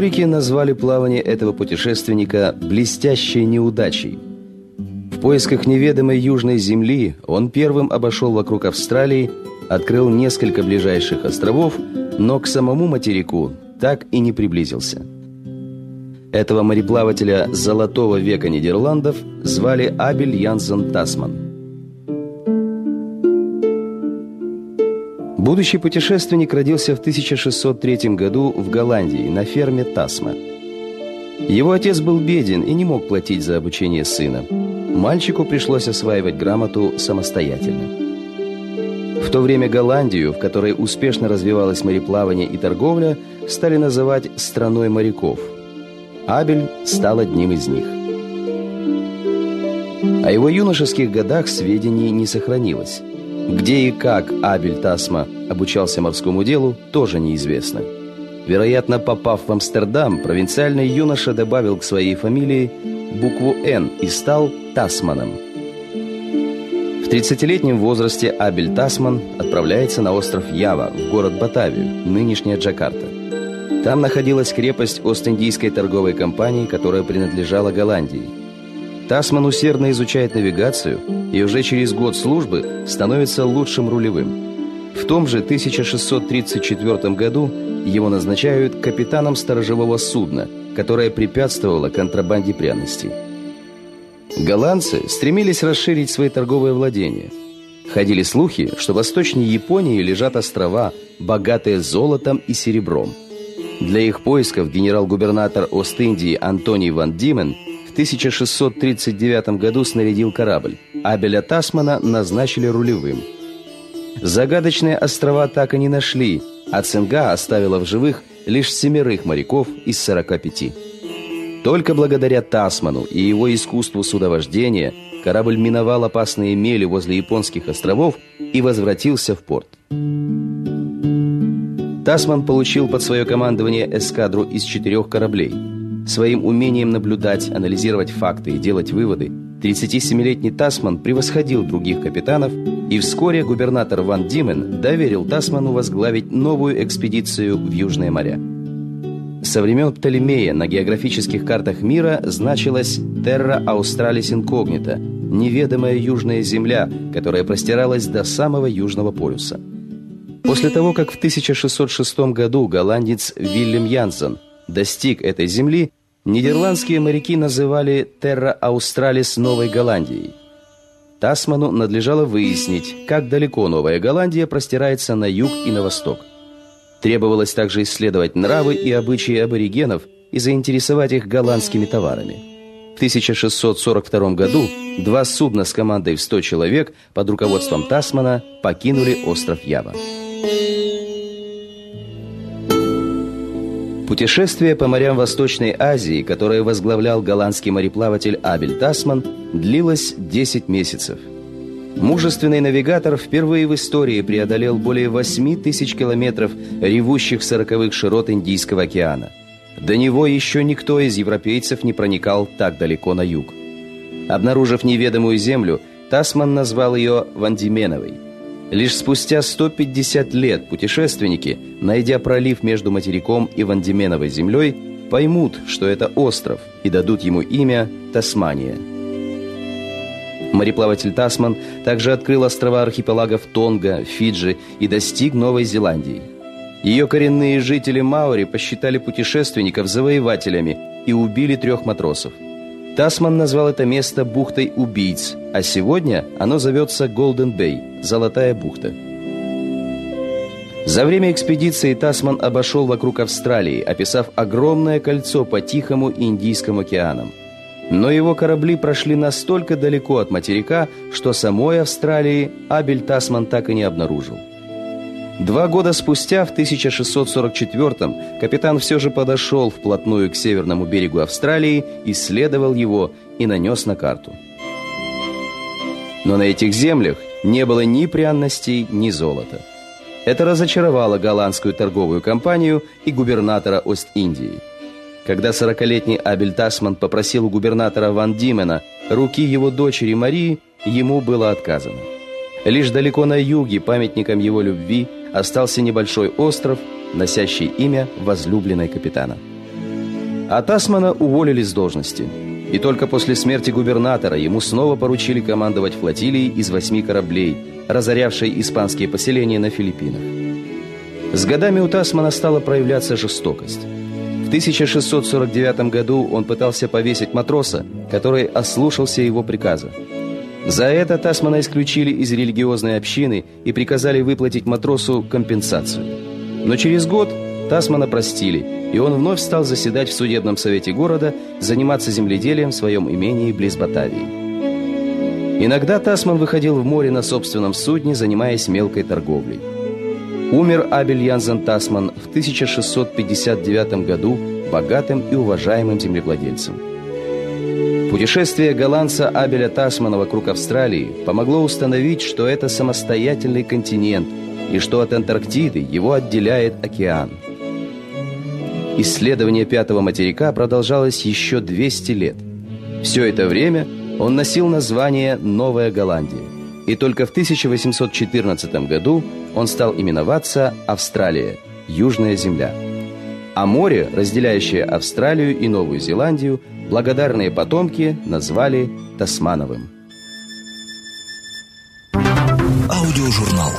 Историки назвали плавание этого путешественника «блестящей неудачей». В поисках неведомой южной земли он первым обошел вокруг Австралии, открыл несколько ближайших островов, но к самому материку так и не приблизился. Этого мореплавателя золотого века Нидерландов звали Абель Янсен Тасман. Будущий путешественник родился в 1603 году в Голландии на ферме Тасма. Его отец был беден и не мог платить за обучение сына. Мальчику пришлось осваивать грамоту самостоятельно. В то время Голландию, в которой успешно развивалось мореплавание и торговля, стали называть «страной моряков». Абель стал одним из них. О его юношеских годах сведений не сохранилось. Где и как Абель Тасма обучался морскому делу, тоже неизвестно. Вероятно, попав в Амстердам, провинциальный юноша добавил к своей фамилии букву «Н» и стал Тасманом. В 30-летнем возрасте Абель Тасман отправляется на остров Ява, в город Батавию, нынешняя Джакарта. Там находилась крепость Ост-Индийской торговой компании, которая принадлежала Голландии. Тасман усердно изучает навигацию и уже через год службы становится лучшим рулевым. В том же 1634 году его назначают капитаном сторожевого судна, которое препятствовало контрабанде пряностей. Голландцы стремились расширить свои торговые владения. Ходили слухи, что восточнее Японии лежат острова, богатые золотом и серебром. Для их поисков генерал-губернатор Ост-Индии Антоний Ван Димен в 1639 году снарядил корабль. Абеля Тасмана назначили рулевым. Загадочные острова так и не нашли, а Цинга оставила в живых лишь семерых моряков из 45. Только благодаря Тасману и его искусству судовождения корабль миновал опасные мели возле японских островов и возвратился в порт. Тасман получил под свое командование эскадру из четырех кораблей. Своим умением наблюдать, анализировать факты и делать выводы 37-летний Тасман превосходил других капитанов, и вскоре губернатор Ван Димен доверил Тасману возглавить новую экспедицию в Южные моря. Со времен Птолемея на географических картах мира значилась «Terra Australis Incognita» – неведомая южная земля, которая простиралась до самого Южного полюса. После того, как в 1606 году голландец Вильям Янсен достиг этой земли, Нидерландские моряки называли Терра Аустралис Новой Голландией. Тасману надлежало выяснить, как далеко Новая Голландия простирается на юг и на восток. Требовалось также исследовать нравы и обычаи аборигенов и заинтересовать их голландскими товарами. В 1642 году два судна с командой в 100 человек под руководством Тасмана покинули остров Ява. Путешествие по морям Восточной Азии, которое возглавлял голландский мореплаватель Абель Тасман, длилось 10 месяцев. Мужественный навигатор впервые в истории преодолел более 8 тысяч километров ревущих сороковых широт Индийского океана. До него еще никто из европейцев не проникал так далеко на юг. Обнаружив неведомую землю, Тасман назвал ее Вандименовой – Лишь спустя 150 лет путешественники, найдя пролив между материком и Вандименовой землей, поймут, что это остров, и дадут ему имя Тасмания. Мореплаватель Тасман также открыл острова архипелагов Тонга, Фиджи и достиг Новой Зеландии. Ее коренные жители Маори посчитали путешественников завоевателями и убили трех матросов – Тасман назвал это место бухтой убийц, а сегодня оно зовется Голден Бэй – Золотая бухта. За время экспедиции Тасман обошел вокруг Австралии, описав огромное кольцо по Тихому Индийскому океанам. Но его корабли прошли настолько далеко от материка, что самой Австралии Абель Тасман так и не обнаружил. Два года спустя, в 1644-м, капитан все же подошел вплотную к северному берегу Австралии, исследовал его и нанес на карту. Но на этих землях не было ни пряностей, ни золота. Это разочаровало голландскую торговую компанию и губернатора Ост-Индии. Когда 40-летний Абель Тасман попросил у губернатора Ван Димена руки его дочери Марии, ему было отказано. Лишь далеко на юге памятником его любви – остался небольшой остров, носящий имя возлюбленной капитана. А Тасмана уволили с должности. И только после смерти губернатора ему снова поручили командовать флотилией из восьми кораблей, разорявшей испанские поселения на Филиппинах. С годами у Тасмана стала проявляться жестокость. В 1649 году он пытался повесить матроса, который ослушался его приказа. За это Тасмана исключили из религиозной общины и приказали выплатить матросу компенсацию. Но через год Тасмана простили, и он вновь стал заседать в судебном совете города, заниматься земледелием в своем имении близ Батавии. Иногда Тасман выходил в море на собственном судне, занимаясь мелкой торговлей. Умер Абель Янзен Тасман в 1659 году богатым и уважаемым землевладельцем. Путешествие голландца Абеля Тасмана вокруг Австралии помогло установить, что это самостоятельный континент и что от Антарктиды его отделяет океан. Исследование пятого материка продолжалось еще 200 лет. Все это время он носил название «Новая Голландия». И только в 1814 году он стал именоваться Австралия, Южная Земля. А море, разделяющее Австралию и Новую Зеландию, благодарные потомки назвали Тасмановым. Аудиожурнал.